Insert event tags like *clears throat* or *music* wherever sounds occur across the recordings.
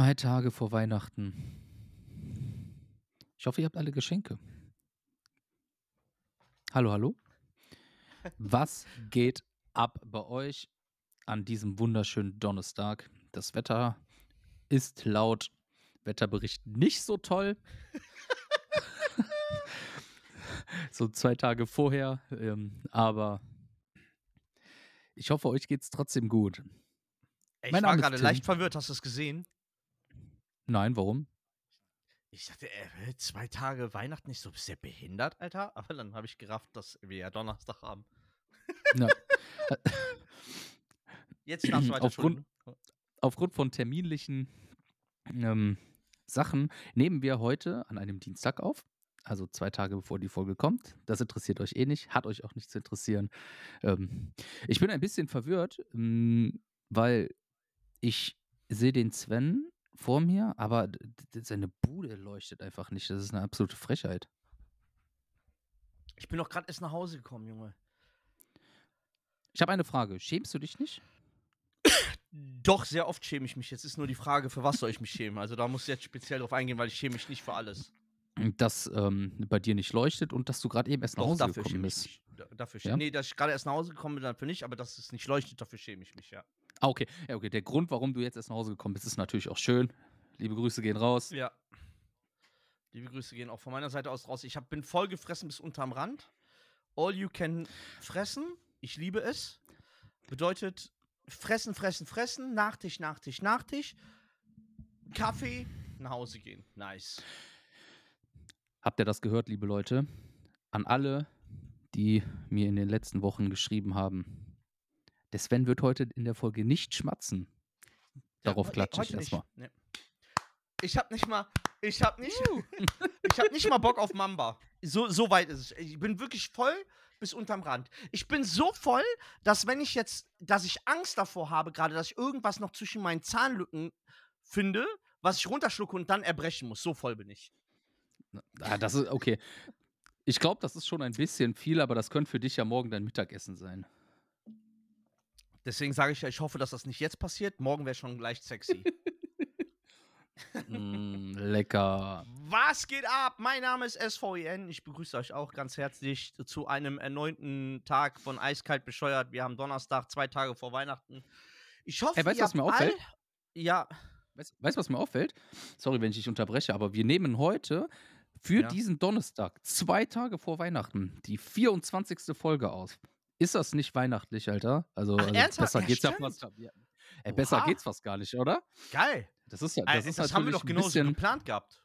Zwei Tage vor Weihnachten. Ich hoffe, ihr habt alle Geschenke. Hallo, hallo. *laughs* Was geht ab bei euch an diesem wunderschönen Donnerstag? Das Wetter ist laut Wetterbericht nicht so toll. *laughs* so zwei Tage vorher. Ähm, aber ich hoffe, euch geht es trotzdem gut. Ey, Mein ich war gerade leicht verwirrt, hast du es gesehen? Nein, warum? Ich dachte, äh, zwei Tage Weihnachten nicht so, ja behindert, Alter? *laughs* Aber dann habe ich gerafft, dass wir ja Donnerstag haben. Ja. *laughs* Jetzt darfst du weiter *clears throat* Aufgrund-. Aufgrund von terminlichen ähm, Sachen nehmen wir heute an einem Dienstag auf. Also zwei Tage bevor die Folge kommt. Das interessiert euch eh nicht, hat euch auch nicht zu interessieren. Ähm, ich bin ein bisschen verwirrt, ähm, weil ich sehe den Sven vor mir, aber seine Bude leuchtet einfach nicht. Das ist eine absolute Frechheit. Ich bin doch gerade erst nach Hause gekommen, Junge. Ich habe eine Frage. Schämst du dich nicht? Doch, sehr oft schäme ich mich. Jetzt ist nur die Frage, für was soll ich mich schämen? Also da muss ich jetzt speziell drauf eingehen, weil ich schäme mich nicht für alles. Dass ähm, bei dir nicht leuchtet und dass du gerade eben erst nach Doch, Hause dafür gekommen schäme ich bist. mich. Da- Dafür Ja? schäme Nee, dass ich gerade erst nach Hause gekommen bin, dafür nicht, aber dass es nicht leuchtet, dafür schäme ich mich, ja. Ah, okay. Ja, okay. Der Grund, warum du jetzt erst nach Hause gekommen bist, ist natürlich auch schön. Liebe Grüße gehen raus. Ja. Liebe Grüße gehen auch von meiner Seite aus raus. Ich hab, bin voll gefressen bis unterm Rand. All you can fressen. Ich liebe es. Bedeutet fressen, fressen, fressen. Nachtisch, Nachtisch, Nachtisch. Kaffee, nach Hause gehen. Nice. Habt ihr das gehört, liebe Leute? An alle, die mir in den letzten Wochen geschrieben haben. Der Sven wird heute in der Folge nicht schmatzen. Darauf Ja, klatsche ich erstmal. Nee. Ich hab nicht mal, ich hab nicht, *laughs* ich hab nicht mal Bock auf Mamba. So, so weit ist es. Ich bin wirklich voll bis unterm Rand. Ich bin so voll, dass wenn ich jetzt, dass ich Angst davor habe, gerade, dass ich irgendwas noch zwischen meinen Zahnlücken finde, was ich runterschlucke und dann erbrechen muss. So voll bin ich. Ah, das ist okay. Ich glaube, das ist schon ein bisschen viel, aber das könnte für dich ja morgen dein Mittagessen sein. Deswegen sage ich ja, ich hoffe, dass das nicht jetzt passiert. Morgen wäre schon leicht sexy. Mm, lecker. Was geht ab? Mein Name ist SVEN. Ich begrüße euch auch ganz herzlich zu einem erneuten Tag von Eiskalt bescheuert. Wir haben Donnerstag, zwei Tage vor Weihnachten. Ich hoffe, Ey, weißt du, ihr was mir auffällt? Ja, Weißt du, was mir auffällt? Sorry, wenn ich dich unterbreche, aber wir nehmen heute für Ja. diesen Donnerstag, zwei Tage vor Weihnachten, die 24. Folge aus. Ist das nicht weihnachtlich, Alter? Also, Ach, also besser Ja, geht's ja stimmt. fast. Ja. Ey, besser Oha. geht's fast gar nicht, oder? geil. Das ist ja, Das, das ist das haben wir doch genauso bisschen, geplant gehabt.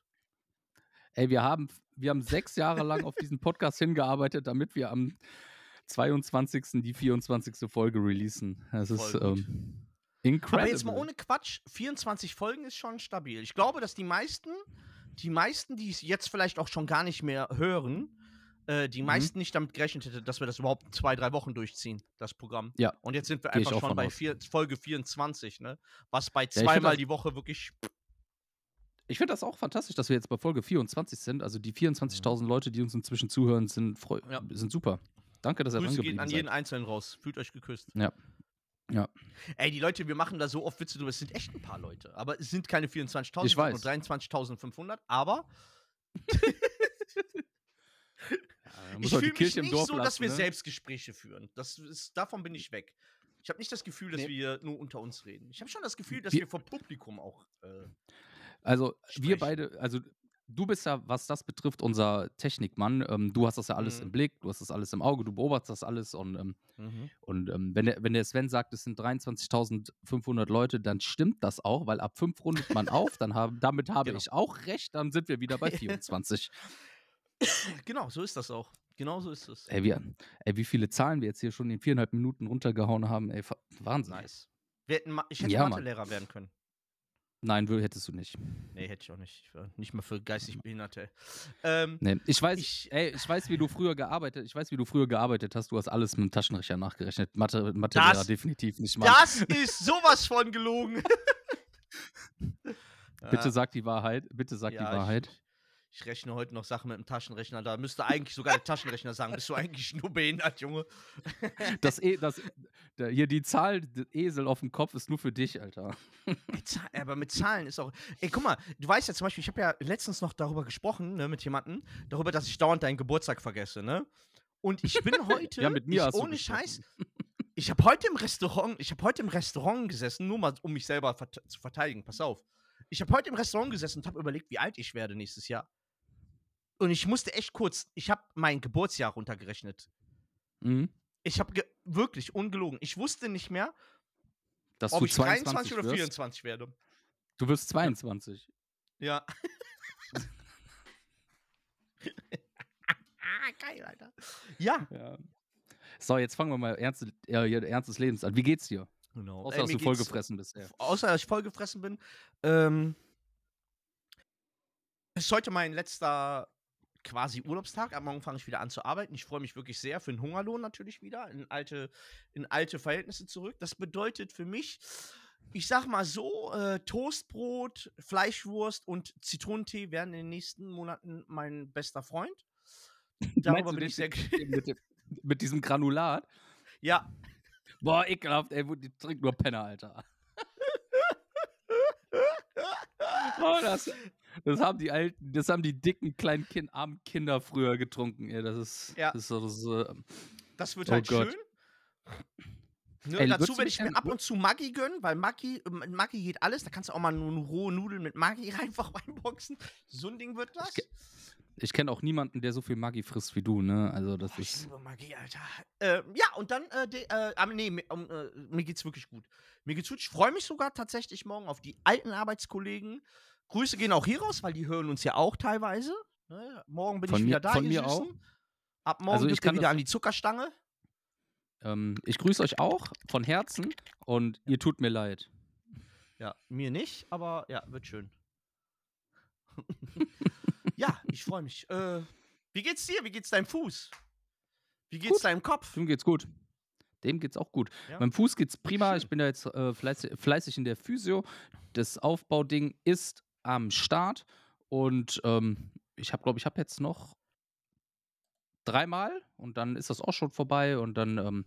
Ey, wir haben, wir haben sechs Jahre lang auf diesen Podcast hingearbeitet, damit wir am 22. die 24. Folge releasen. Das ist Voll gut. ähm, incredible. Aber jetzt mal ohne Quatsch, 24 Folgen ist schon stabil. Ich glaube, dass die meisten, die meisten, die es jetzt vielleicht auch schon gar nicht mehr hören, äh, die Mhm. meisten nicht damit gerechnet hätten, dass wir das überhaupt zwei, drei Wochen durchziehen, das Programm. Ja. Und jetzt sind wir Geh einfach schon bei vier, Folge 24, ne? Was bei zweimal das- die Woche wirklich. Ich finde das auch fantastisch, dass wir jetzt bei Folge 24 sind. Also die 24.000 Leute, die uns inzwischen zuhören, sind, Ja. sind super. Danke, dass ihr dran geblieben an seid. jeden Einzelnen raus. Fühlt euch geküsst. Ja. Ja. Ey, die Leute, wir machen da so oft Witze drüber. Es sind echt ein paar Leute. Aber es sind keine 24.000, Ich es sind weiß. nur 23.500. Aber *laughs* *laughs* *laughs* Ich fühle mich nicht so, dass lassen, wir ne? Selbstgespräche führen. Das ist, davon bin ich weg. Ich habe nicht das Gefühl, dass Nee. wir nur unter uns reden. Ich habe schon das Gefühl, dass Wir- wir vor Publikum auch. Äh, Also wir sprechen. beide, also du bist ja, was das betrifft, unser Technikmann. Ähm, du hast das ja alles Mhm. im Blick, du hast das alles im Auge, du beobachtest das alles und, ähm, und ähm, wenn, der, wenn der Sven sagt, es sind 23.500 Leute, dann stimmt das auch, weil ab fünf rundet man auf, dann haben, damit habe Genau. ich auch recht, dann sind wir wieder bei *laughs* 24. Genau, so ist das auch. Genau so ist es. ey, wir, ey, wie viele Zahlen wir jetzt hier schon in viereinhalb Minuten runtergehauen haben, ey, Wahnsinn. Nice. Ich hätte Ja. Mathelehrer werden können. Nein, hättest du nicht. Nee, hätte ich auch nicht. Nicht mal für geistig Behinderte. Ähm, Nee, ich weiß, Ich- ey, ich weiß, wie du früher gearbeitet, ich weiß, wie du früher gearbeitet hast. Du hast alles mit dem Taschenrechner nachgerechnet. Mathe, Mathe Das- definitiv nicht mal. das ist sowas von gelogen. *laughs* Bitte *laughs* sag die Wahrheit. Bitte sag Ja, die Wahrheit. Ich, ich rechne heute noch Sachen mit dem Taschenrechner. Da müsste eigentlich sogar der Taschenrechner sagen, bist du eigentlich nur behindert, Junge. *laughs* Das, eh, das, Da, hier die Zahl, Esel auf dem Kopf ist nur für dich, Alter. Aber mit Zahlen ist auch. Ey, guck mal, du weißt ja zum Beispiel, ich habe ja letztens noch darüber gesprochen, ne, mit jemandem, darüber, dass ich dauernd deinen Geburtstag vergesse, ne? Und ich bin *laughs* heute, Ja, mit mir ich, ohne. Scheiß, ich habe heute im Restaurant, ich habe heute im Restaurant gesessen, nur mal um mich selber vert zu verteidigen. Pass auf. Ich habe heute im Restaurant gesessen und habe überlegt, wie alt ich werde nächstes Jahr. Und ich musste echt kurz, ich habe mein Geburtsjahr runtergerechnet. Mhm. Ich habe wirklich ungelogen. Ich wusste nicht mehr, Dass ob du ich 22 23 oder wirst. 24 werde. Du wirst 22. Ja. *laughs* geil, Alter. Ja. Ja. So, jetzt fangen wir mal ernst, äh, ernstes Lebens an. Wie geht's dir? Genau. Außer, dass du vollgefressen bist. Ja. Außer, dass ich vollgefressen bin. Ähm, es ist heute mein letzter quasi Urlaubstag. Am Morgen fange ich wieder an zu arbeiten. Ich freue mich wirklich sehr für den Hungerlohn natürlich wieder, in alte, in alte Verhältnisse zurück. Das bedeutet für mich, ich sag mal so, äh, Toastbrot, Fleischwurst und Zitronentee werden in den nächsten Monaten mein bester Freund. *laughs* Darüber bin ich sehr. mit, dem, mit diesem Granulat? ja, Boah, ekelhaft, ey, die trinkt nur Penner, Alter. *laughs* Oh, das, das haben die alten, das haben die dicken, kleinen, kind, armen Kinder früher getrunken, ey. Das ist, Ja. das ist so, das äh, Das wird Oh halt Gott. schön. Ne, Ey, dazu werde ich mir ab und zu Maggi gönnen, weil Maggi, äh, mit Maggi geht alles. Da kannst du auch mal nur rohe Nudeln mit Maggi *laughs* einfach reinboxen. So ein Ding wird das. ge- ich kenne auch niemanden, der so viel Maggi frisst wie du, ne? Also, das ich ist. liebe Maggi, Alter. Äh, ja, und dann, äh, de, äh, aber nee, mir, äh, mir geht's wirklich gut. Mir geht's gut. Ich freue mich sogar tatsächlich morgen auf die alten Arbeitskollegen. Grüße gehen auch hier raus, weil die hören uns ja auch teilweise. Ne? Morgen bin Von ich mir- wieder da. von mir auch. Süßen. Ab morgen Also ich kann wieder an die Zuckerstange. Ähm, ich grüße euch auch von Herzen und ihr tut mir leid. Ja, mir nicht, aber ja, wird schön. *laughs* ja, ich freue mich. Äh, wie geht's dir? Wie geht's deinem Fuß? Wie geht's Gut. deinem Kopf? Dem geht's gut. Dem geht's auch gut. Ja? Meinem Fuß geht's prima. Schön. Ich bin da jetzt äh, fleißig, fleißig in der Physio. Das Aufbauding ist am Start und ähm, ich habe, glaube ich, habe jetzt noch dreimal und dann ist das auch schon vorbei und dann ähm,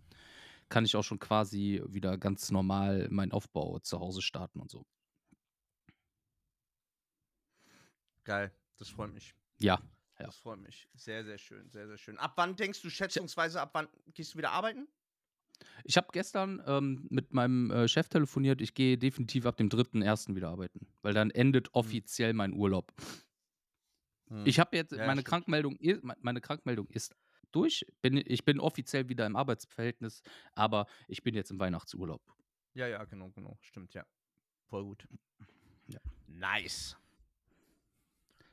kann ich auch schon quasi wieder ganz normal meinen Aufbau zu Hause starten und so. Geil, das freut mich. Ja, Ja. Das freut mich. Sehr, sehr schön, sehr, sehr schön. Ab wann denkst du schätzungsweise, ab wann gehst du wieder arbeiten? Ich habe gestern ähm, mit meinem äh, Chef telefoniert. Ich gehe definitiv ab dem 3.1. wieder arbeiten, weil dann endet offiziell mein Urlaub. Ich habe jetzt, Ja, meine stimmt. Krankmeldung, i- me- meine Krankmeldung ist durch. Bin, ich bin offiziell wieder im Arbeitsverhältnis, aber ich bin jetzt im Weihnachtsurlaub. Ja, ja, genau, genau. Stimmt, ja. Voll gut. Ja. Nice.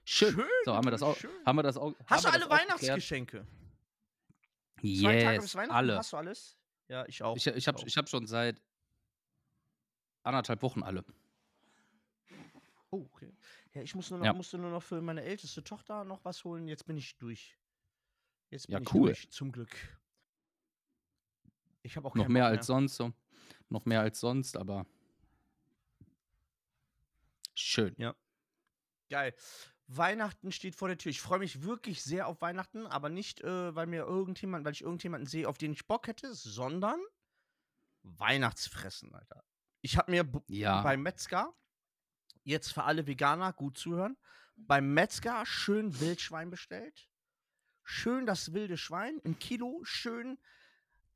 Schön. So, haben wir das auch. schön. Haben wir das auch Hast du alle? Weihnachtsgeschenke? Zwei Tage bis Yes, Weihnachten alle. hast du alles? Ja, ich auch. Ich, ich habe hab schon seit anderthalb Wochen alle. Oh, okay. Ja, ich muss nur noch, Ja. musste nur noch für meine älteste Tochter noch was holen. Jetzt bin ich durch. Jetzt bin Ja, ich cool. durch, zum Glück. Ich habe auch Noch mehr Bock als sonst. So. Noch mehr als sonst, aber schön. Geil. Weihnachten steht vor der Tür. Ich freue mich wirklich sehr auf Weihnachten, aber nicht, äh, weil mir irgendjemand, weil ich irgendjemanden sehe, auf den ich Bock hätte, sondern Weihnachtsfressen, Alter. Ich habe mir Ja. beim Metzger, jetzt für alle Veganer, gut zuhören, beim Metzger schön Wildschwein bestellt. Schön das wilde Schwein, ein Kilo, schön,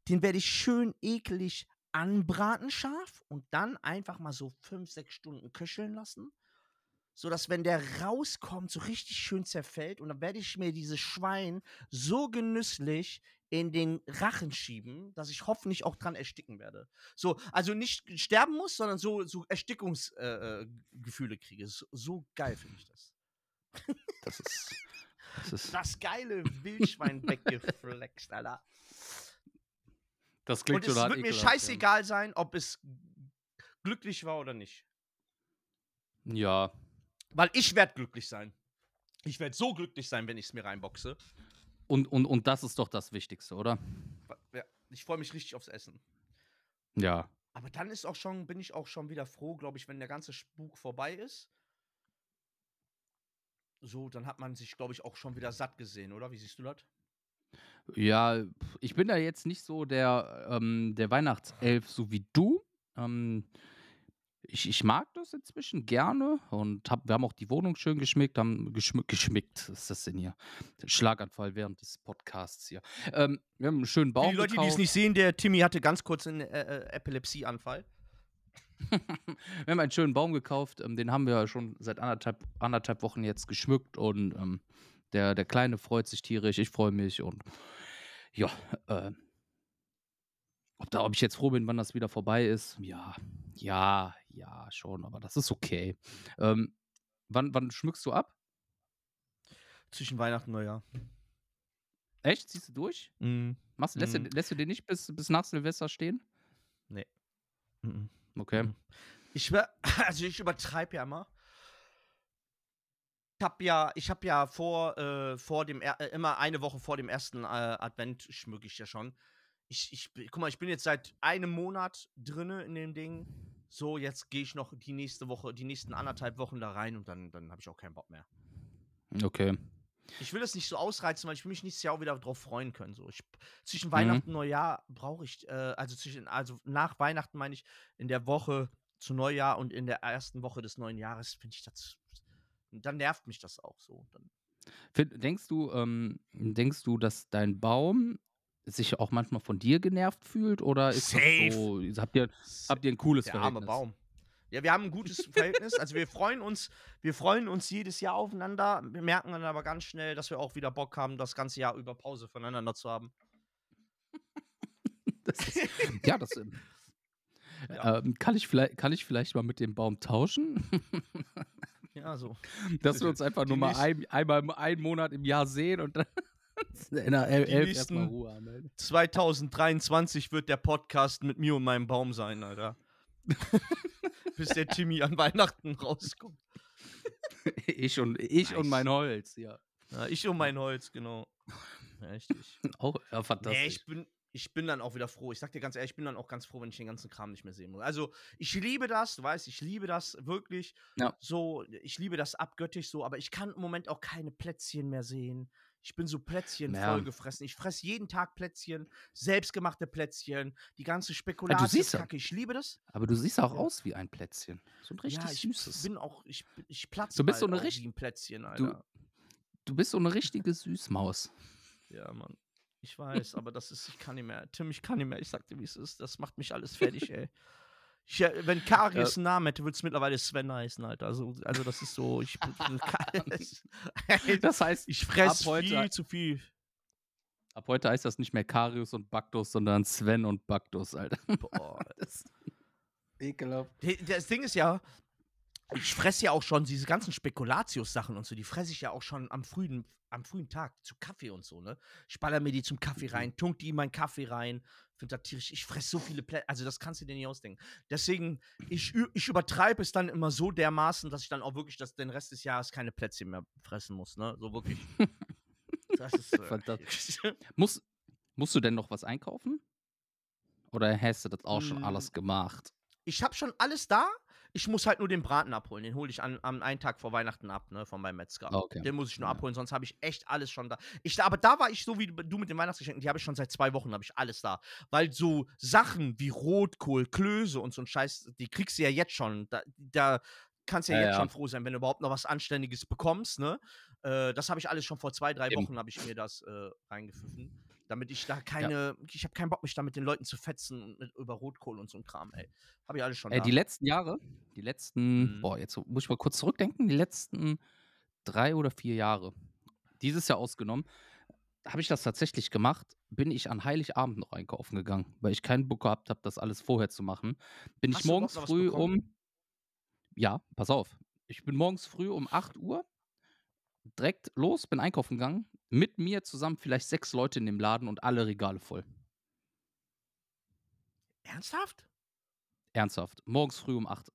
den werde ich schön eklig anbraten scharf und dann einfach mal so fünf, sechs Stunden köcheln lassen so dass wenn der rauskommt, so richtig schön zerfällt und dann werde ich mir dieses Schwein so genüsslich in den Rachen schieben, dass ich hoffentlich auch dran ersticken werde. So, also nicht sterben muss, sondern so, so Erstickungsgefühle äh, Gefühle kriege. So, so geil finde ich das. Das ist. Das, ist, Das geile Wildschwein *laughs* weggeflext, Alter. das Und klingt es schon hart wird mir ekelhaft, ja. scheißegal sein, ob es glücklich war oder nicht. Ja, Weil ich werde glücklich sein. Ich werde so glücklich sein, wenn ich es mir reinboxe. und, und, und das ist doch das Wichtigste, oder? Ja, ich freue mich richtig aufs Essen. Ja. Aber dann ist auch schon, bin ich auch schon wieder froh, glaube ich, wenn der ganze Spuk vorbei ist. So, dann hat man sich, glaube ich, auch schon wieder satt gesehen, oder? Wie siehst du das? Ja, ich bin da jetzt nicht so der, ähm, der Weihnachtself, so wie du. Ähm, ich, ich mag das inzwischen gerne und hab, wir haben auch die Wohnung schön geschmückt, haben geschmückt, geschmückt, *laughs* was ist das denn hier? Schlaganfall während des Podcasts hier. Ähm, wir haben einen schönen Baum Für die Leute, die es gekauft. nicht sehen, der Timmy hatte ganz kurz einen äh, äh, Epilepsieanfall. *laughs* wir haben einen schönen Baum gekauft, ähm, den haben wir schon seit anderthalb, anderthalb Wochen jetzt geschmückt und ähm, der, der Kleine freut sich tierisch, ich freue mich und ja, äh, ob, da, ob ich jetzt froh bin, wann das wieder vorbei ist, ja, ja, ja, schon, aber das ist okay. Ähm, wann, wann schmückst du ab? Zwischen Weihnachten und Neujahr. Echt? Ziehst du durch? Mhm. Machst, lässt, Mhm. du, lässt du den nicht bis, bis nach Silvester stehen? Mhm. Okay. Mhm. Ich *laughs* also ich übertreibe ja immer. Ich habe ja, ich habe ja vor, äh, vor dem er- äh, immer eine Woche vor dem ersten äh, Advent schmücke ich ja schon. Ich, ich, guck mal, ich bin jetzt seit einem Monat drinne in dem Ding. So, jetzt gehe ich noch die nächste Woche, die nächsten anderthalb Wochen da rein und dann, dann habe ich auch keinen Bock mehr. Okay. Ich will das nicht so ausreizen, weil ich will mich nächstes Jahr auch wieder drauf freuen können. So. Ich, zwischen Mhm. Weihnachten und Neujahr brauche ich, äh, also zwischen, also nach Weihnachten meine ich, in der Woche zu Neujahr und in der ersten Woche des neuen Jahres finde ich das. Dann nervt mich das auch so. Dann, denkst du, ähm, denkst du, dass dein Baum sich auch manchmal von dir genervt fühlt oder ist Safe. das so, habt ihr, habt ihr ein cooles der arme Verhältnis? Baum. Ja, wir haben ein gutes Verhältnis. Also wir freuen uns, wir freuen uns jedes Jahr aufeinander. Wir merken dann aber ganz schnell, dass wir auch wieder Bock haben, das ganze Jahr über Pause voneinander zu haben. *laughs* Das ist, ja, das ähm, *laughs* Ja. ähm, kann, ich vielleicht, kann ich vielleicht mal mit dem Baum tauschen, Ja, so. *laughs* dass wir uns einfach nur mal ein, einmal einen Monat im Jahr sehen und dann *laughs* in der El Die nächsten- Ruhe haben. Alter. 2023 wird der Podcast mit mir und meinem Baum sein, Alter. *laughs* Bis der Timmy an Weihnachten rauskommt. *laughs* Ich und ich und Nice. mein Holz, ja. Ja, ich und mein Holz, genau. Ja, richtig. Auch ja, fantastisch. Nee, ich bin, ich bin dann auch wieder froh. Ich sag dir ganz ehrlich, ich bin dann auch ganz froh, wenn ich den ganzen Kram nicht mehr sehen muss. Also, ich liebe das, du weißt, ich liebe das wirklich. Ja. So, ich liebe das abgöttisch so, aber ich kann im Moment auch keine Plätzchen mehr sehen. Ich bin so Plätzchen Ja. vollgefressen. Ich fresse jeden Tag Plätzchen, selbstgemachte Plätzchen, die ganze siehst Spekulatiuskacke. Ich liebe das. Aber du siehst auch Ja. aus wie ein Plätzchen. So ein richtig ja, ich süßes. bin auch, ich, ich platze Du bist so bald eine auch richt- wie ein Plätzchen, Du- Alter. Du bist so eine richtige Süßmaus. Ja, Mann. Ich weiß, aber das ist, ich kann nicht mehr. Tim, ich kann nicht mehr. Ich sag dir, wie es ist. Das macht mich alles fertig, *laughs* ey. Ich, äh, wenn Karies einen Namen hätte, würde es mittlerweile Sven heißen, Alter. Also, also das ist so, ich, *laughs* Das heißt, ich fress ab heute- viel zu viel. ab heute heißt das nicht mehr Karius und Baktus, sondern Sven und Baktus, Alter. Boah. *laughs* Das ekelhaft. Das Ding ist ja, ich fresse ja auch schon diese ganzen Spekulatius-Sachen und so, die fresse ich ja auch schon am frühen, am frühen Tag zu Kaffee und so, ne? Ich baller mir die zum Kaffee Mhm. rein, tunk die in meinen Kaffee rein, finde das tierisch. Ich fresse so viele Plätzchen, also das kannst du dir nicht ausdenken. Deswegen, ich, ich übertreibe es dann immer so dermaßen, dass ich dann auch wirklich das, den Rest des Jahres keine Plätzchen mehr fressen muss, ne? So wirklich. *laughs* Das ist. Äh, Fantastisch. *laughs* Muss, musst du denn noch was einkaufen? Oder hast du das auch schon Mm, alles gemacht? ich habe schon alles da. Ich muss halt nur den Braten abholen. Den hole ich an, am einen Tag vor Weihnachten ab, ne, von meinem Metzger. Ah, okay. Den muss ich nur Ja. abholen, sonst habe ich echt alles schon da. Ich, aber da war ich so wie du mit den Weihnachtsgeschenken, die habe ich schon seit zwei Wochen, habe ich alles da. Weil so Sachen wie Rotkohl, Klöße und so ein Scheiß, die kriegst du ja jetzt schon. Da, da kannst du ja, Ja, jetzt ja. schon froh sein, wenn du überhaupt noch was Anständiges bekommst, ne? Äh, das habe ich alles schon vor zwei, drei Eben. Wochen, habe ich mir das äh, reingepfiffen. Damit ich da keine, ich habe keinen Bock, mich da mit den Leuten zu fetzen und mit, über Rotkohl und so ein Kram, ey. Habe ich alles schon Äh, da. die letzten Jahre, die letzten, Mhm. boah, jetzt muss ich mal kurz zurückdenken, die letzten drei oder vier Jahre, dieses Jahr ausgenommen, habe ich das tatsächlich gemacht, bin ich an Heiligabend noch einkaufen gegangen, weil ich keinen Bock gehabt habe, das alles vorher zu machen. Bin Hast ich morgens früh um, ja, pass auf, ich bin morgens früh um 8 Uhr direkt los, bin einkaufen gegangen, mit mir zusammen vielleicht sechs Leute in dem Laden und alle Regale voll. Ernsthaft? Ernsthaft. Morgens früh um 8.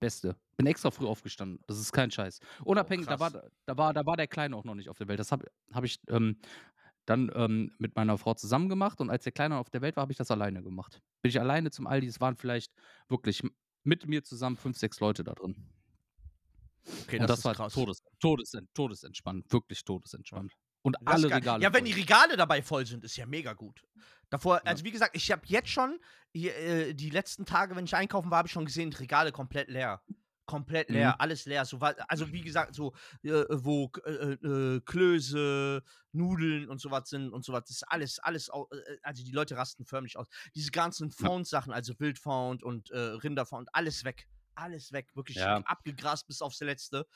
Beste. Bin extra früh aufgestanden. Das ist kein Scheiß. Unabhängig, da, war, da, war, da war der Kleine auch noch nicht auf der Welt. Das habe hab ich ähm, dann ähm, mit meiner Frau zusammen gemacht und als der Kleine auf der Welt war, habe ich das alleine gemacht. Bin ich alleine zum Aldi. Es waren vielleicht wirklich mit mir zusammen fünf, sechs Leute da drin. Okay, das ist war krass. Todes, Todes, todesentspannt. Wirklich todesentspannt. Und Das alle. Regale. Ja, wenn die Regale dabei voll sind, ist ja mega gut. Davor, Ja. also wie gesagt, ich habe jetzt schon äh, die letzten Tage, wenn ich einkaufen war, habe ich schon gesehen, Regale komplett leer. Komplett leer, Mhm. alles leer. So, also wie gesagt, so äh, wo äh, äh, Klöße, Nudeln und sowas sind und sowas, das ist alles, alles, äh, also die Leute rasten förmlich aus. Diese ganzen. Found-Sachen, also Wildfound und äh, Rinderfound, alles weg. Alles weg, wirklich Ja. abgegrast bis aufs Letzte.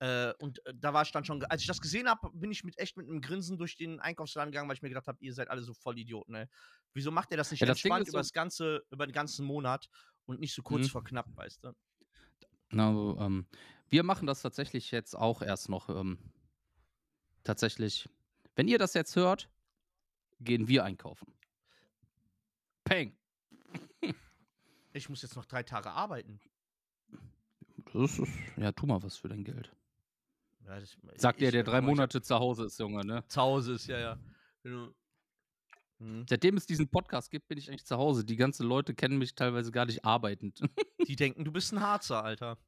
Äh, und äh, da war ich dann schon, als ich das gesehen habe, bin ich mit echt mit einem Grinsen durch den Einkaufsladen gegangen, weil ich mir gedacht habe, ihr seid alle so voll Idioten, ey. Wieso macht ihr das nicht Ja, das entspannt ist über so- das ganze, über den ganzen Monat und nicht so kurz Mhm. vor knapp, weißt du? Na, ähm, wir machen das tatsächlich jetzt auch erst noch. Ähm, tatsächlich, wenn ihr das jetzt hört, gehen wir einkaufen. Peng. Ich muss jetzt noch drei Tage arbeiten. Das ist, ja, tu mal was für dein Geld. Ja, das, Sagt der, ich- der drei Monate zu Hause ist, Junge, ne? Zu Hause ist, ja, ja. Genau. Mhm. Seitdem es diesen Podcast gibt, bin ich eigentlich zu Hause. Die ganzen Leute kennen mich teilweise gar nicht arbeitend. *laughs* Die denken, du bist ein Harzer, Alter.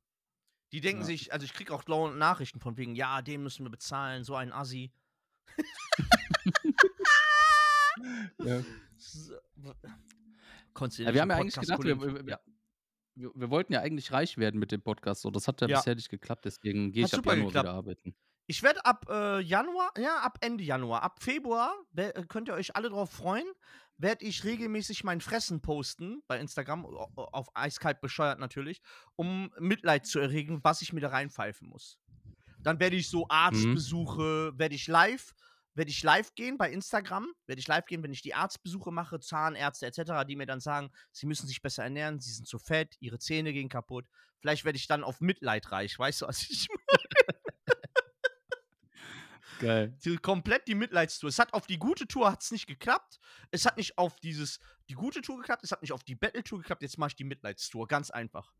Die denken Ja. sich, also ich krieg auch laune Nachrichten von wegen, ja, den müssen wir bezahlen, so ein Assi. *laughs* Ja. *laughs* So, Ja, wir haben ja eigentlich gedacht, wir, wir, finden? Wir, wir, wollten ja eigentlich reich werden mit dem Podcast. So, das hat ja, Ja. bisher nicht geklappt, deswegen gehe ich ab Januar geklappt. wieder arbeiten. Ich werde ab äh, Januar, ja, ab Ende Januar, ab Februar, äh, könnt ihr euch alle drauf freuen, werde ich regelmäßig mein Fressen posten bei Instagram, auf eiskalt bescheuert natürlich, um Mitleid zu erregen, was ich mir da reinpfeifen muss. Dann werde ich so Arztbesuche, werde ich live, werde ich live gehen bei Instagram, werde ich live gehen, wenn ich die Arztbesuche mache, Zahnärzte etc., die mir dann sagen, sie müssen sich besser ernähren, sie sind zu fett, ihre Zähne gehen kaputt. Vielleicht werde ich dann auf Mitleid reich, weißt du, was ich Geil. *laughs* die, komplett die Mitleidstour. Es hat auf die gute Tour hat's nicht geklappt. Es hat nicht auf dieses die gute Tour geklappt. Es hat nicht auf die Battle-Tour geklappt. Jetzt mache ich die Mitleidstour. Ganz einfach.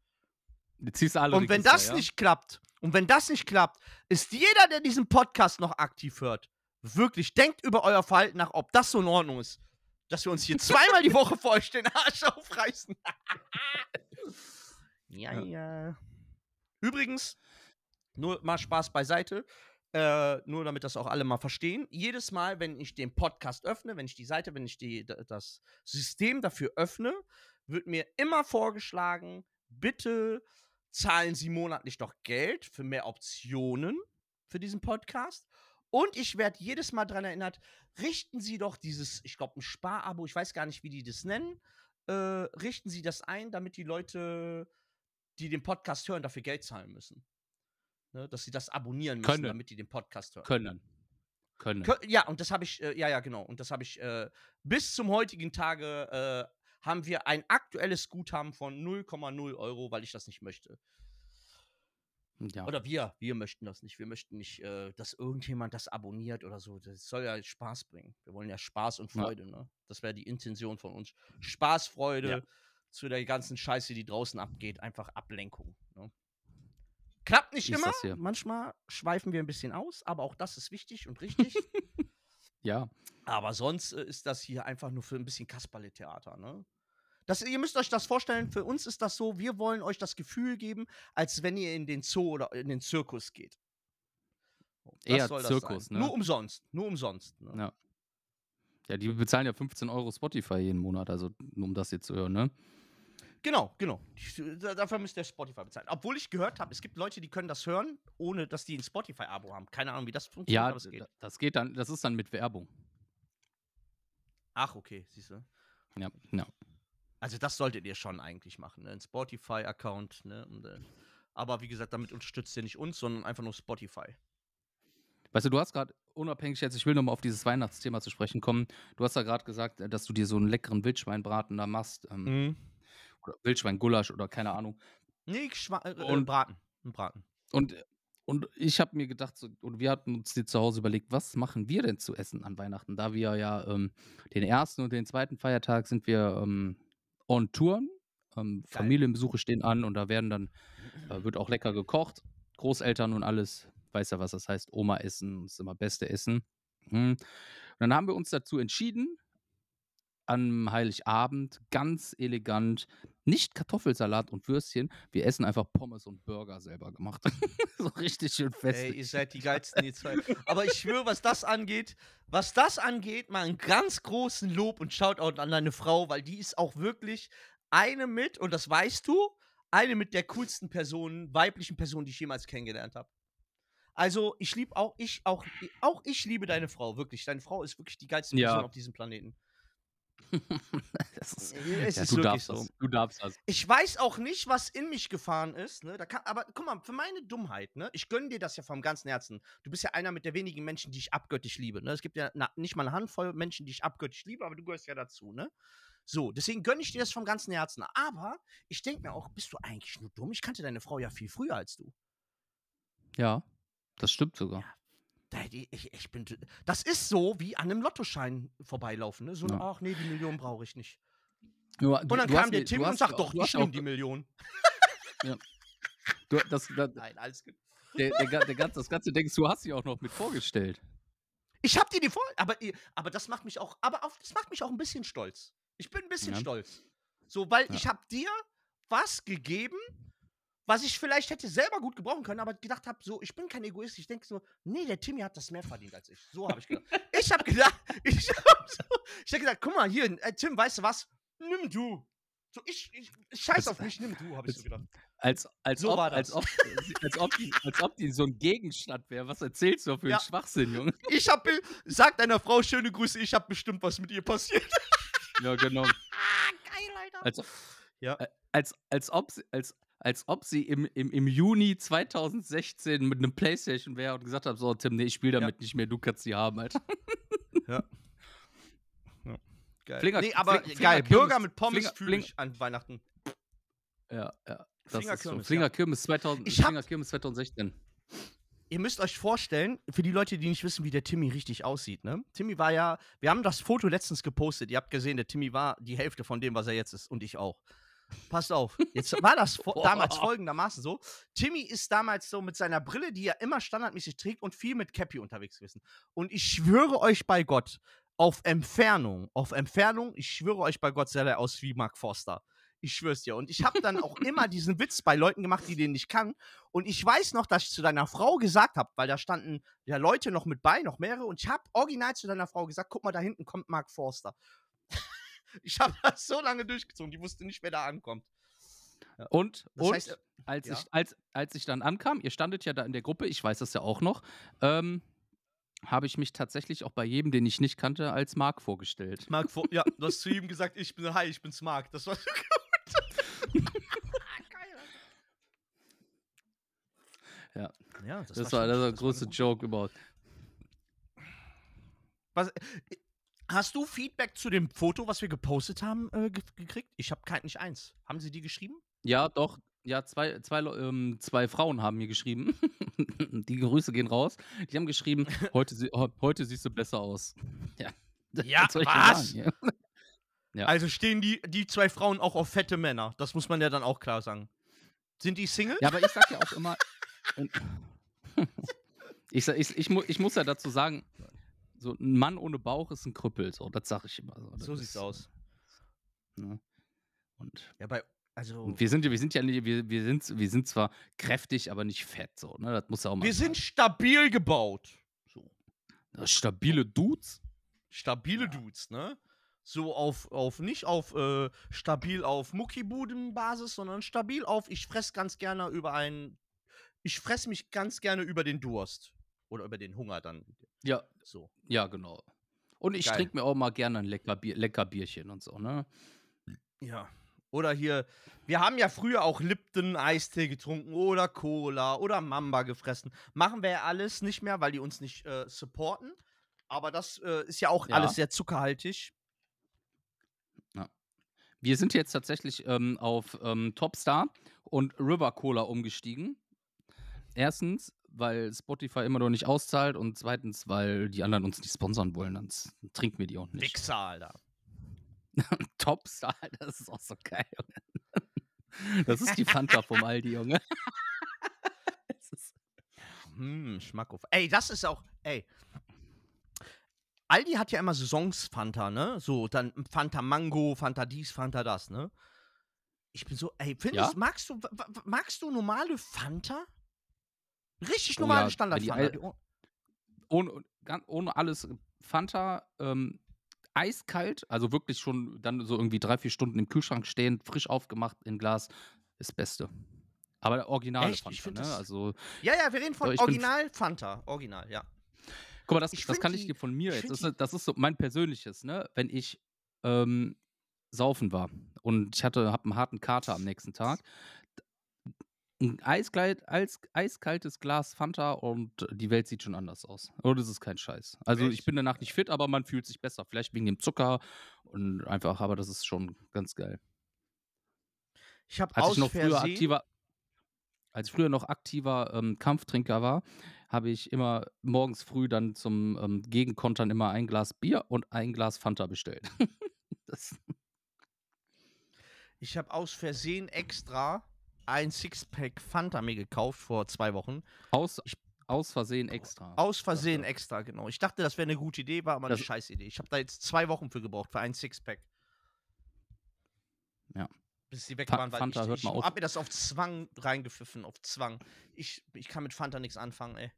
Jetzt ziehst du alle Und wenn Register, das ja? nicht klappt, und wenn das nicht klappt, ist jeder, der diesen Podcast noch aktiv hört, wirklich, denkt über euer Verhalten nach, ob das so in Ordnung ist. Dass wir uns hier zweimal die Woche für euch den Arsch aufreißen. *laughs* ja, Ja. Übrigens, nur mal Spaß beiseite. Äh, nur damit das auch alle mal verstehen. Jedes Mal, wenn ich den Podcast öffne, wenn ich die Seite, wenn ich die, da- das System dafür öffne, wird mir immer vorgeschlagen, bitte zahlen Sie monatlich doch Geld für mehr Optionen für diesen Podcast. Und ich werde jedes Mal daran erinnert, richten Sie doch dieses, ich glaube, ein Sparabo, ich weiß gar nicht, wie die das nennen, äh, richten Sie das ein, damit die Leute, die den Podcast hören, dafür Geld zahlen müssen. Ne? Dass sie das abonnieren müssen, Können. damit die den Podcast hören. Können. Können. Kö- Ja, und das habe ich, äh, ja, ja, genau. Und das habe ich äh, bis zum heutigen Tage äh, haben wir ein aktuelles Guthaben von 0,0 Euro, weil ich das nicht möchte. Ja. Oder wir, wir möchten das nicht. Wir möchten nicht, äh, dass irgendjemand das abonniert oder so. Das soll ja Spaß bringen. Wir wollen ja Spaß und Ja. Freude, ne? Das wäre die Intention von uns. Spaß, Freude Ja. zu der ganzen Scheiße, die draußen abgeht. Einfach Ablenkung. Ne? Klappt nicht immer. Manchmal schweifen wir ein bisschen aus, aber auch das ist wichtig und richtig. *laughs* ja. Aber sonst äh, ist das hier einfach nur für ein bisschen Kasperle-Theater, ne? Das, ihr müsst euch das vorstellen, für uns ist das so, wir wollen euch das Gefühl geben, als wenn ihr in den Zoo oder in den Zirkus geht. Das Eher Zirkus, sein. ne? Nur umsonst, nur umsonst. Ne? Ja. Ja, die bezahlen ja 15 Euro Spotify jeden Monat, also nur um das jetzt zu hören, ne? Genau, genau. Dafür müsst ihr Spotify bezahlen. Obwohl ich gehört habe, es gibt Leute, die können das hören, ohne dass die ein Spotify-Abo haben. Keine Ahnung, wie das funktioniert, Ja, aber es geht. das geht dann, das ist dann mit Werbung. Ach, okay, siehst du. Ja, ja. Also das solltet ihr schon eigentlich machen, ne? Ein Spotify-Account, ne? Und, äh, aber wie gesagt, damit unterstützt ihr nicht uns, sondern einfach nur Spotify. Weißt du, du hast gerade, unabhängig jetzt, ich will nochmal auf dieses Weihnachtsthema zu sprechen kommen. Du hast ja gerade gesagt, äh, dass du dir so einen leckeren Wildschweinbraten da machst. Ähm, Mhm. oder Wildschweingulasch oder keine Ahnung. Nee, Schwa äh, äh, Und- Braten. Ein Braten. Und, und ich habe mir gedacht, so, und wir hatten uns hier zu Hause überlegt, was machen wir denn zu essen an Weihnachten? Da wir ja ähm, den ersten und den zweiten Feiertag sind wir ähm, on Touren. Ähm. Familienbesuche stehen an und da werden dann, äh, wird auch lecker gekocht. Großeltern und alles, weiß ja, was das heißt, Oma essen, ist immer beste Essen. Mhm. Und dann haben wir uns dazu entschieden, am Heiligabend ganz elegant nicht Kartoffelsalat und Würstchen, wir essen einfach Pommes und Burger selber gemacht. *laughs* so richtig schön fest. Ey, ihr seid die geilsten, ihr zwei. Aber ich schwöre, was das angeht, was das angeht, mal einen ganz großen Lob und Shoutout an deine Frau, weil die ist auch wirklich eine mit, und das weißt du, eine mit der coolsten Personen, weiblichen Personen, die ich jemals kennengelernt habe. Also, ich liebe auch, ich, auch, auch ich liebe deine Frau, wirklich. Deine Frau ist wirklich die geilste Person Ja. auf diesem Planeten. Das ist, ja, du darfst so. das. Du darfst das. Ich weiß auch nicht, was in mich gefahren ist, ne? Da kann, aber guck mal, für meine Dummheit, ne? Ich gönne dir das ja vom ganzen Herzen. Du bist ja einer mit der wenigen Menschen, die ich abgöttisch liebe, ne? Es gibt ja na, nicht mal eine Handvoll Menschen, die ich abgöttisch liebe, aber du gehörst ja dazu, ne? So, deswegen gönne ich dir das vom ganzen Herzen. Aber ich denke mir auch, bist du eigentlich nur dumm? Ich kannte deine Frau ja viel früher als du. Ja, das stimmt sogar. Die- Ich, ich bin, das ist so wie an einem Lottoschein vorbeilaufen, ne? So, Ja. ach nee, die Million brauche ich nicht. Nur, Und dann du kam hast der Tim du und hast sagt, ja doch, du ich ja nehme die Million. *laughs* Du, das, das, Nein, alles gut. der, der, der, ganze- das ganze Ding, du hast sie auch noch mit vorgestellt. Ich hab dir die voll, aber, aber das macht mich auch, aber auf, das macht mich auch ein bisschen stolz. Ich bin ein bisschen Ja. stolz. So, weil Ja. ich hab dir was gegeben, was ich vielleicht hätte selber gut gebrauchen können, aber gedacht habe, so, ich bin kein Egoist. Ich denke so, nee, der Timmy hat das mehr verdient als ich. So habe ich gedacht. *laughs* ich habe gedacht, *laughs* ich habe so, ich hab gedacht, guck mal hier, äh, Tim, weißt du was? Nimm du. So, ich, ich scheiß Das- auf mich, nimm du, habe ich so gedacht. Als, als, So ob, war als, ob, als, ob die, als ob die so ein Gegenstand wäre. Was erzählst du für Ja. einen Schwachsinn, Junge? *laughs* Ich habe, sag deiner Frau schöne Grüße, ich habe bestimmt was mit ihr passiert. Ja, genau. Ah, geil, Alter. Als, Ja. als, als, ob, sie, als, als ob sie im, im, im Juni 2016 mit einem Playstation wäre und gesagt hat, so Tim, nee, ich spiele Ja. damit nicht mehr, du kannst die haben, Alter. *laughs* Geil. Flinger- nee, aber Fling- geil. Flingerkirmes- Burger mit Pommes Flinger- fühle ich an Weihnachten. Ja, ja. Das ist so. Flingerkirmes, Flingerkirmes 2000, Ich hab- Flingerkirmes 2016. Ihr müsst euch vorstellen, für die Leute, die nicht wissen, wie der Timmy richtig aussieht, ne? Timmy war ja, wir haben das Foto letztens gepostet. Ihr habt gesehen, der Timmy war die Hälfte von dem, was er jetzt ist. Und ich auch. Passt auf. Jetzt war das *laughs* Boah. damals folgendermaßen so. Timmy ist damals so mit seiner Brille, die er immer standardmäßig trägt und viel mit Cappy unterwegs gewesen. Und ich schwöre euch bei Gott, auf Entfernung, auf Entfernung, ich schwöre euch bei Gott, sah er aus wie Mark Forster. Ich schwör's dir. Und ich habe dann auch immer diesen Witz bei Leuten gemacht, die den nicht kann. Und ich weiß noch, dass ich zu deiner Frau gesagt habe, weil da standen ja Leute noch mit bei, noch mehrere. Und ich habe original zu deiner Frau gesagt, guck mal, da hinten kommt Mark Forster. Ich habe *laughs* das so lange durchgezogen, die wusste nicht, wer da ankommt. Und, Das und heißt, äh, als, ja. ich, als, als ich dann ankam, ihr standet ja da in der Gruppe, ich weiß das ja auch noch, ähm, habe ich mich tatsächlich auch bei jedem, den ich nicht kannte, als Mark vorgestellt. Mark Fo ja, du hast *laughs* zu ihm gesagt, ich bin, hi, ich bin's Mark. Das war *laughs* so gut. Geil. Ja. Ja, Das, war, das war der das größte eine gute- Joke überhaupt. Was, äh, hast du Feedback zu dem Foto, was wir gepostet haben, äh, ge gekriegt? Ich habe kein, nicht eins. Haben sie die geschrieben? Ja, doch. Ja, zwei, zwei, ähm, zwei Frauen haben mir geschrieben. *laughs* Die Grüße gehen raus. Die haben geschrieben, *laughs* heute, sie- heute siehst du besser aus. *laughs* Ja, Ja, was? sagen, ja? Ja. Also stehen die, die zwei Frauen auch auf fette Männer. Das muss man ja dann auch klar sagen. Sind die Single? Ja, aber ich sag ja auch immer. ich, ich, ich, ich muss ja dazu sagen, so ein Mann ohne Bauch ist ein Krüppel. So, das sage ich immer. So, so ist, sieht's aus. Ne? Und, Ja, bei, also. und wir sind ja, wir sind ja nicht, wir, wir, sind, wir sind zwar kräftig, aber nicht fett. So, ne? Das muss ja auch mal wir sein. sind stabil gebaut. So. Stabile Dudes. Stabile Dudes, ne? So auf, auf nicht auf äh, stabil auf Muckibudenbasis, sondern stabil auf, ich fress ganz gerne über einen. Ich fress mich ganz gerne über den Durst. Oder über den Hunger dann. Ja, So. ja, genau. Und ich trinke mir auch mal gerne ein lecker, Bier, lecker Bierchen und so, ne? Ja. Oder hier, wir haben ja früher auch Lipton Eistee getrunken oder Cola oder Mamba gefressen. Machen wir ja alles nicht mehr, weil die uns nicht äh, supporten. Aber das äh, ist ja auch Ja. alles sehr zuckerhaltig. Wir sind jetzt tatsächlich ähm, auf ähm, Topstar und River Cola umgestiegen. Erstens, weil Spotify immer noch nicht auszahlt und zweitens, weil die anderen uns nicht sponsern wollen, dann trinken wir die auch nicht. Wichser, Alter. *laughs* Topstar, das ist auch so geil. Junge. Das ist die Fanta vom Aldi, Junge. *laughs* Hm, Schmack auf. Ey, das ist auch, ey. Aldi hat ja immer Saisons Fanta, ne? So, dann Fanta Mango, Fanta dies, Fanta das, ne? Ich bin so, ey, findest, Ja? magst du, magst du normale Fanta? Richtig Oh normale ja, Standard wenn die Fanta. Al- die oh- ohne, ohne alles Fanta, ähm, eiskalt, also wirklich schon dann so irgendwie drei, vier Stunden im Kühlschrank stehen, frisch aufgemacht in Glas, ist das Beste. Aber der originale Echt? Ich Fanta, ne? Also, Ja, ja, wir reden von So, ich bin- Original Fanta. Original, ja. guck mal, das, Ich das kann ich die- dir von mir ich jetzt, das, ist- das ist so mein persönliches, ne? Wenn ich ähm, saufen war und ich hatte, hab einen harten Kater am nächsten Tag, ein eiskalt, als, eiskaltes Glas Fanta und die Welt sieht schon anders aus. Oder das ist kein Scheiß. Also ich Echt? bin danach nicht fit, aber man fühlt sich besser. Vielleicht wegen dem Zucker und einfach, aber das ist schon ganz geil. Ich habe Als ich noch früher Versehen, aktiver, als ich früher noch aktiver ähm, Kampftrinker war, habe ich immer morgens früh dann zum ähm, Gegenkontern immer ein Glas Bier und ein Glas Fanta bestellt. *laughs* ich habe aus Versehen extra ein Sixpack Fanta mir gekauft vor zwei Wochen. aus, aus Versehen extra. Aus Versehen ja. extra, genau. Ich dachte, das wäre eine gute Idee, war aber eine Das- scheiß Idee. Ich habe da jetzt zwei Wochen für gebraucht, für ein Sixpack. Ja. Bis sie weg Fa- waren, weil Fanta, ich, hört ich mal auf. hab mir das auf Zwang reingepfiffen, auf Zwang. Ich, ich kann mit Fanta nichts anfangen, ey.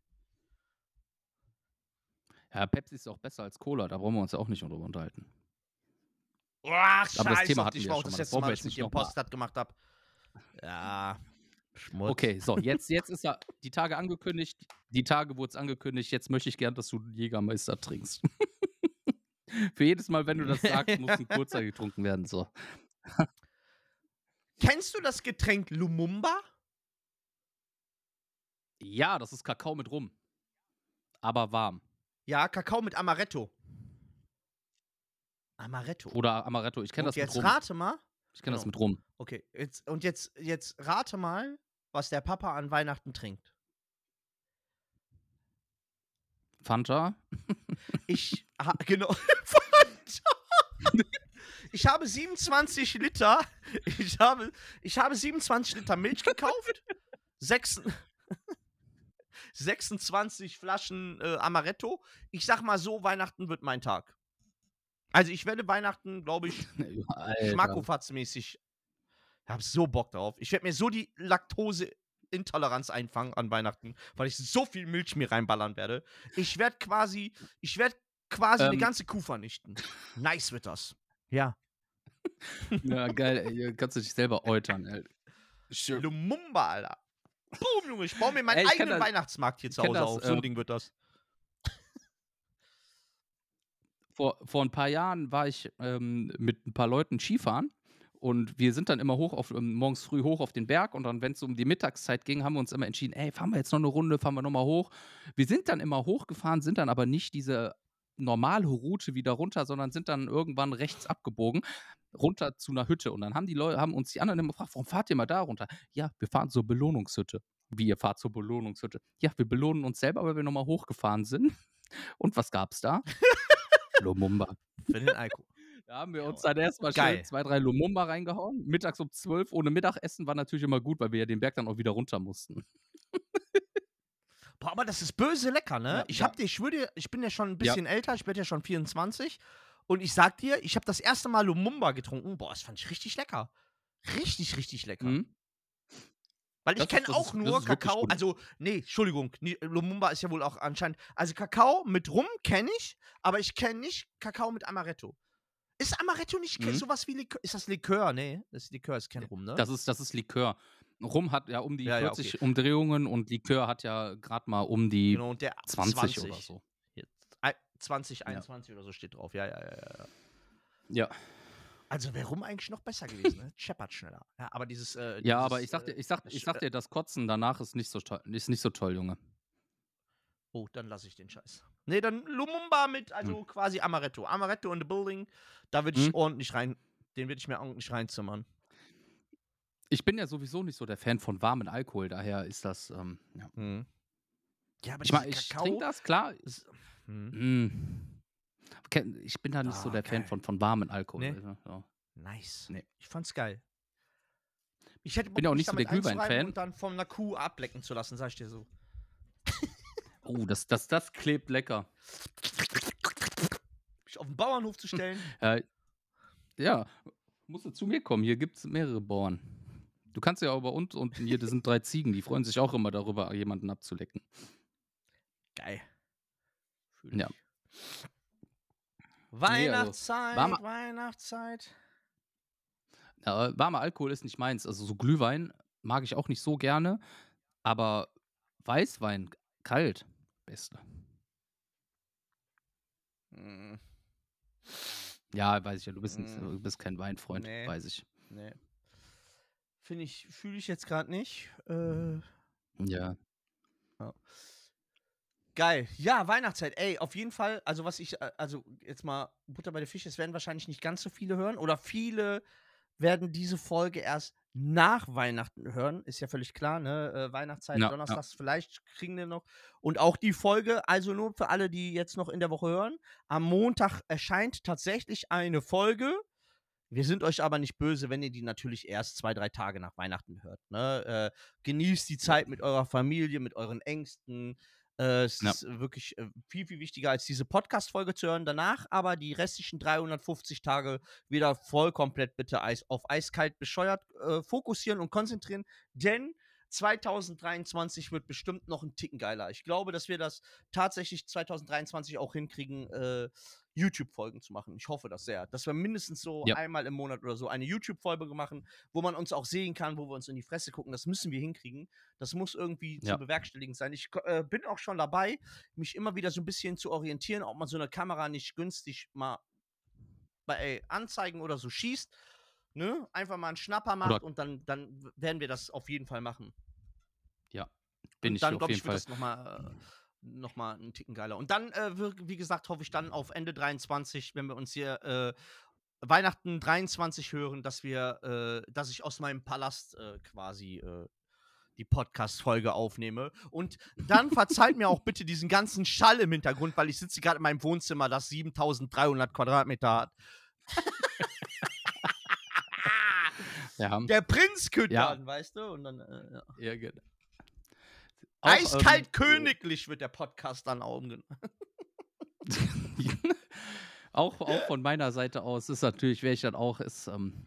Ja, Pepsi ist auch besser als Cola, da brauchen wir uns ja auch nicht drüber unterhalten. Ach, Aber das Thema hatten dich, wir auch das letzte brauchen Mal, dass ich jetzt mit dir. Post gemacht habe. Ja, Schmutz. Okay, so, jetzt, jetzt ist ja die Tage angekündigt, die Tage wurde es angekündigt, jetzt möchte ich gern, dass du Jägermeister trinkst. *laughs* Für jedes Mal, wenn du das sagst, muss ein kurzer *laughs* getrunken werden. So. Kennst du das Getränk Lumumba? Ja, das ist Kakao mit Rum. Aber warm. Ja, Kakao mit Amaretto. Amaretto. Oder Amaretto. Ich kenne das mit jetzt Rum. rate mal. Ich kenne das genau. mit Rum. Okay, jetzt, und jetzt, jetzt rate mal, was der Papa an Weihnachten trinkt. Fanta. Ich, *laughs* ha, genau. *laughs* Fanta. ich habe 27 Liter, ich habe, ich habe 27 Liter Milch gekauft, sechs, 26 Flaschen äh, Amaretto. Ich sag mal so, Weihnachten wird mein Tag. Also ich werde Weihnachten, glaube ich, *laughs* schmackofatzmäßig. Ich habe so Bock drauf. Ich werde mir so die Laktoseintoleranz einfangen an Weihnachten, weil ich so viel Milch mir reinballern werde. Ich werde quasi, ich werde quasi eine Ähm. ganze Kuh vernichten. Nice wird das. Ja. *laughs* Ja, geil. Ey, kannst du dich selber eutern. Ey. Schön. Lumumba, Alter. Boom, Junge, ich baue mir meinen Ey, eigenen Weihnachtsmarkt hier zu Hause das, auf. So ein äh, Ding wird das. Vor, vor ein paar Jahren war ich ähm, mit ein paar Leuten Skifahren und wir sind dann immer hoch auf, ähm, morgens früh hoch auf den Berg und dann, wenn es um die Mittagszeit ging, haben wir uns immer entschieden, ey, fahren wir jetzt noch eine Runde, fahren wir nochmal hoch. Wir sind dann immer hochgefahren, sind dann aber nicht diese normale Route wieder runter, sondern sind dann irgendwann rechts abgebogen, runter zu einer Hütte. Und dann haben die Leute, haben uns die anderen immer gefragt, warum fahrt ihr mal da runter? Ja, wir fahren zur Belohnungshütte. Wie, ihr fahrt zur Belohnungshütte? Ja, wir belohnen uns selber, weil wir nochmal hochgefahren sind. Und was gab's da? Lumumba. Für den Alkohol. Da haben wir Ja, uns dann erstmal schön zwei, drei Lumumba reingehauen. Mittags um zwölf ohne Mittagessen war natürlich immer gut, weil wir ja den Berg dann auch wieder runter mussten. Boah, aber das ist böse lecker, ne? Ja, ich ja. hab dir, ich würde, ich bin ja schon ein bisschen älter, ich bin ja schon 24. Und ich sag dir, ich habe das erste Mal Lumumba getrunken. Boah, das fand ich richtig lecker. Richtig, richtig lecker. Mhm. Weil ich kenne auch ist- nur Kakao, also, nee, Entschuldigung, Lumumba ist ja wohl auch anscheinend. Also Kakao mit Rum kenne ich, aber ich kenne nicht Kakao mit Amaretto. Ist Amaretto nicht Mhm. sowas wie Likör? Ist das Likör? Nee, das ist Likör, ist kein Rum, ne? Das ist, das ist Likör. Rum hat ja um die Ja, ja, 40 Umdrehungen und Likör hat ja gerade mal um die genau, und der 20, oder so. Jetzt, ei- 2021 oder so steht drauf. Ja, ja, ja, ja. ja. Ja. Also wäre Rum eigentlich noch besser gewesen, ne? *laughs* Scheppert schneller. Ja, aber dieses. Äh, Ja, dieses, aber ich sag dir, äh, ich sag, das ich Sch- sag dir, das Kotzen danach ist nicht so toll, ist nicht so toll, Junge. Oh, dann lasse ich den Scheiß. Nee, dann Lumumba mit, Hm. also quasi Amaretto. Amaretto in the building. Da würde ich Mhm. ordentlich rein. Den würde ich mir ordentlich reinzimmern. Ich bin ja sowieso nicht so der Fan von warmen Alkohol, daher ist das, ähm, ja. Mhm. Ja, aber Ich ich trinke das, klar. ist-. Mm. Ken- Ich bin da nicht so Ah, der Fan geil. von, von warmen Alkohol. Nee? ne? Ja. Nice. Nee. Ich fand's geil. Ich hätte Bin auch nicht mich so der Glühwein-Fan. Und dann von einer Kuh ablecken zu lassen, sag ich dir so. *laughs* Oh, das, das, das klebt lecker. auf den Bauernhof zu stellen. Äh, *laughs* ja, musst du zu mir kommen. Hier gibt es mehrere Bauern. Du kannst ja auch bei uns unten hier, das sind drei Ziegen, die freuen sich auch immer darüber, jemanden abzulecken. Geil. Fühl ja. Weihnachtszeit, nee, also, Weihnachtszeit. Ja, warmer Alkohol ist nicht meins. Also so Glühwein mag ich auch nicht so gerne, aber Weißwein, kalt, beste. Mm. Ja, weiß ich ja, du bist, mm. du bist kein Weinfreund, nee. weiß ich. Nee. Finde ich, fühle ich jetzt gerade nicht. Äh, ja. ja. Geil. Ja, Weihnachtszeit. Ey, auf jeden Fall, also was ich, äh, also jetzt mal Butter bei der Fische, es werden wahrscheinlich nicht ganz so viele hören oder viele werden diese Folge erst nach Weihnachten hören, ist ja völlig klar, ne? Äh, Weihnachtszeit, ja, Donnerstags, ja. vielleicht kriegen wir noch. Und auch die Folge, also nur für alle, die jetzt noch in der Woche hören, am Montag erscheint tatsächlich eine Folge. Wir sind euch aber nicht böse, wenn ihr die natürlich erst zwei, drei Tage nach Weihnachten hört. Ne? Äh, genießt die Zeit mit eurer Familie, mit euren Ängsten, äh, es ja. ist wirklich äh, viel, viel wichtiger, als diese Podcast-Folge zu hören. Danach aber die restlichen 350 Tage wieder voll komplett bitte Eis, auf eiskalt bescheuert äh, fokussieren und konzentrieren, denn 2023 wird bestimmt noch ein Ticken geiler. Ich glaube, dass wir das tatsächlich 2023 auch hinkriegen, äh, YouTube-Folgen zu machen. Ich hoffe das sehr. Dass wir mindestens so ja. einmal im Monat oder so eine YouTube-Folge machen, wo man uns auch sehen kann, wo wir uns in die Fresse gucken. Das müssen wir hinkriegen. Das muss irgendwie ja. zu bewerkstelligen sein. Ich äh, bin auch schon dabei, mich immer wieder so ein bisschen zu orientieren, ob man so eine Kamera nicht günstig mal bei Anzeigen oder so schießt. Ne? Einfach mal einen Schnapper macht oder und dann, dann werden wir das auf jeden Fall machen. Ja, bin und ich dann, auf jeden ich, Fall. Das noch mal, äh, noch mal einen Ticken geiler. Und dann, äh, wie gesagt, hoffe ich dann auf Ende 23, wenn wir uns hier äh, Weihnachten 23 hören, dass wir, äh, dass ich aus meinem Palast äh, quasi äh, die Podcast-Folge aufnehme. Und dann verzeiht mir auch *laughs* bitte diesen ganzen Schall im Hintergrund, weil ich sitze gerade in meinem Wohnzimmer, das 7300 Quadratmeter hat. *laughs* ja. Der Prinz könnte ja. Dann, weißt du? Und dann, äh, ja. ja, genau. Auch, Eiskalt ähm, königlich wird der Podcast dann auch genannt. *laughs* auch, auch von meiner Seite aus ist natürlich, wäre ich dann auch, ist, ähm,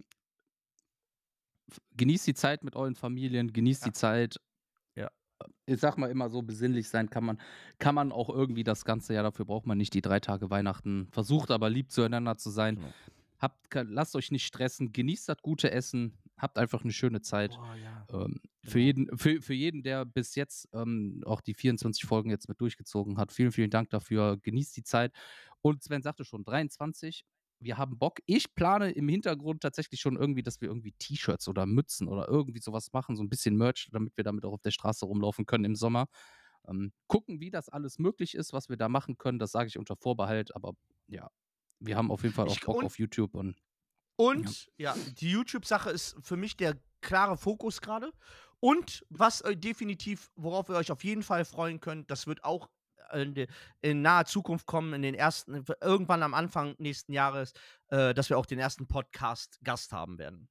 genießt die Zeit mit euren Familien, genießt ja. die Zeit. Ja. Ich sag mal immer so, besinnlich sein kann man, kann man auch irgendwie das ganze Jahr, dafür braucht man nicht die drei Tage Weihnachten. Versucht aber lieb zueinander zu sein. Genau. Habt, lasst euch nicht stressen, genießt das gute Essen, habt einfach eine schöne Zeit. Oh, ja. ähm, für, genau. jeden, für, für jeden, der bis jetzt ähm, auch die 24 Folgen jetzt mit durchgezogen hat, vielen, vielen Dank dafür. Genießt die Zeit. Und Sven sagte schon, 23, wir haben Bock. Ich plane im Hintergrund tatsächlich schon irgendwie, dass wir irgendwie T-Shirts oder Mützen oder irgendwie sowas machen, so ein bisschen Merch, damit wir damit auch auf der Straße rumlaufen können im Sommer. Ähm, gucken, wie das alles möglich ist, was wir da machen können, das sage ich unter Vorbehalt, aber ja, wir haben auf jeden Fall auch Bock auf YouTube und und ja, ja die YouTube-Sache ist für mich der klare Fokus gerade. Und was äh, definitiv, worauf ihr euch auf jeden Fall freuen könnt, das wird auch in, in naher Zukunft kommen, in den ersten, irgendwann am Anfang nächsten Jahres, äh, dass wir auch den ersten Podcast-Gast haben werden.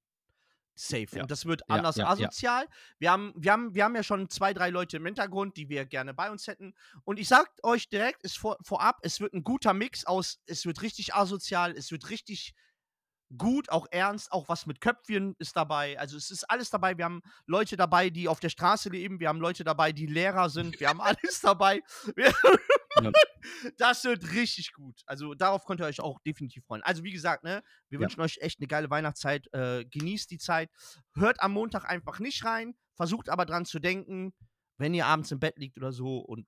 Safe. Ja. Und das wird ja, anders ja, asozial. Wir, haben, wir, haben, wir haben ja schon zwei, drei Leute im Hintergrund, die wir gerne bei uns hätten. Und ich sag euch direkt, ist vor, vorab, es wird ein guter Mix aus, es wird richtig asozial, es wird richtig gut, auch ernst, auch was mit Köpfchen ist dabei. Also es ist alles dabei. Wir haben Leute dabei, die auf der Straße leben. Wir haben Leute dabei, die Lehrer sind. Wir haben alles dabei. *laughs* das wird richtig gut. Also darauf könnt ihr euch auch definitiv freuen. Also wie gesagt, ne, wir ja. wünschen euch echt eine geile Weihnachtszeit. Äh, genießt die Zeit. Hört am Montag einfach nicht rein. Versucht aber dran zu denken, wenn ihr abends im Bett liegt oder so und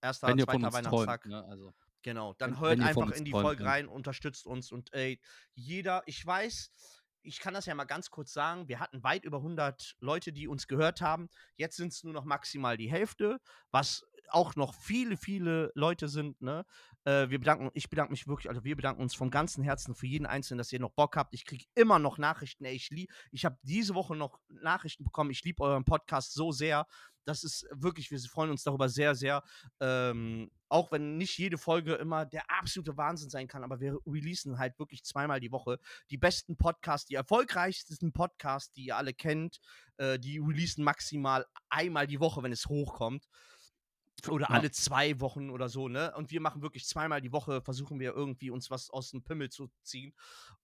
erster, zweiter Weihnachtstag. Träumt, ne? also. Genau, dann hört einfach in die Folge rein, unterstützt uns und ey, jeder, ich weiß, ich kann das ja mal ganz kurz sagen, wir hatten weit über 100 Leute, die uns gehört haben. Jetzt sind es nur noch maximal die Hälfte, was auch noch viele, viele Leute sind. Ne? Äh, wir bedanken, ich bedanke mich wirklich, also wir bedanken uns vom ganzen Herzen für jeden Einzelnen, dass ihr noch Bock habt. Ich kriege immer noch Nachrichten. Ey, ich ich habe diese Woche noch Nachrichten bekommen. Ich liebe euren Podcast so sehr. Das ist wirklich, wir freuen uns darüber sehr, sehr. Ähm, auch wenn nicht jede Folge immer der absolute Wahnsinn sein kann, aber wir releasen halt wirklich zweimal die Woche die besten Podcasts, die erfolgreichsten Podcasts, die ihr alle kennt. Äh, die releasen maximal einmal die Woche, wenn es hochkommt. Oder Ja. alle zwei Wochen oder so, ne? Und wir machen wirklich zweimal die Woche, versuchen wir irgendwie uns was aus dem Pimmel zu ziehen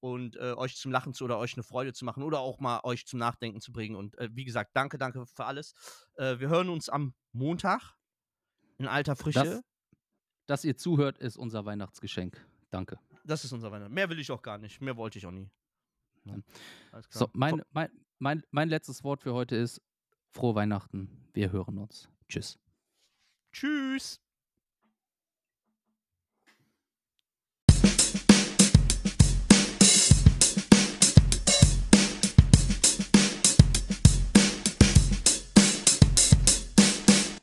und äh, euch zum Lachen zu oder euch eine Freude zu machen oder auch mal euch zum Nachdenken zu bringen. Und äh, wie gesagt, danke, danke für alles. Äh, wir hören uns am Montag in alter Frische. Das, dass ihr zuhört, ist unser Weihnachtsgeschenk. Danke. Das ist unser Weihnachten. Mehr will ich auch gar nicht. Mehr wollte ich auch nie. Ja. Klar. So, mein, mein, mein, mein letztes Wort für heute ist frohe Weihnachten. Wir hören uns. Tschüss. Tschüss.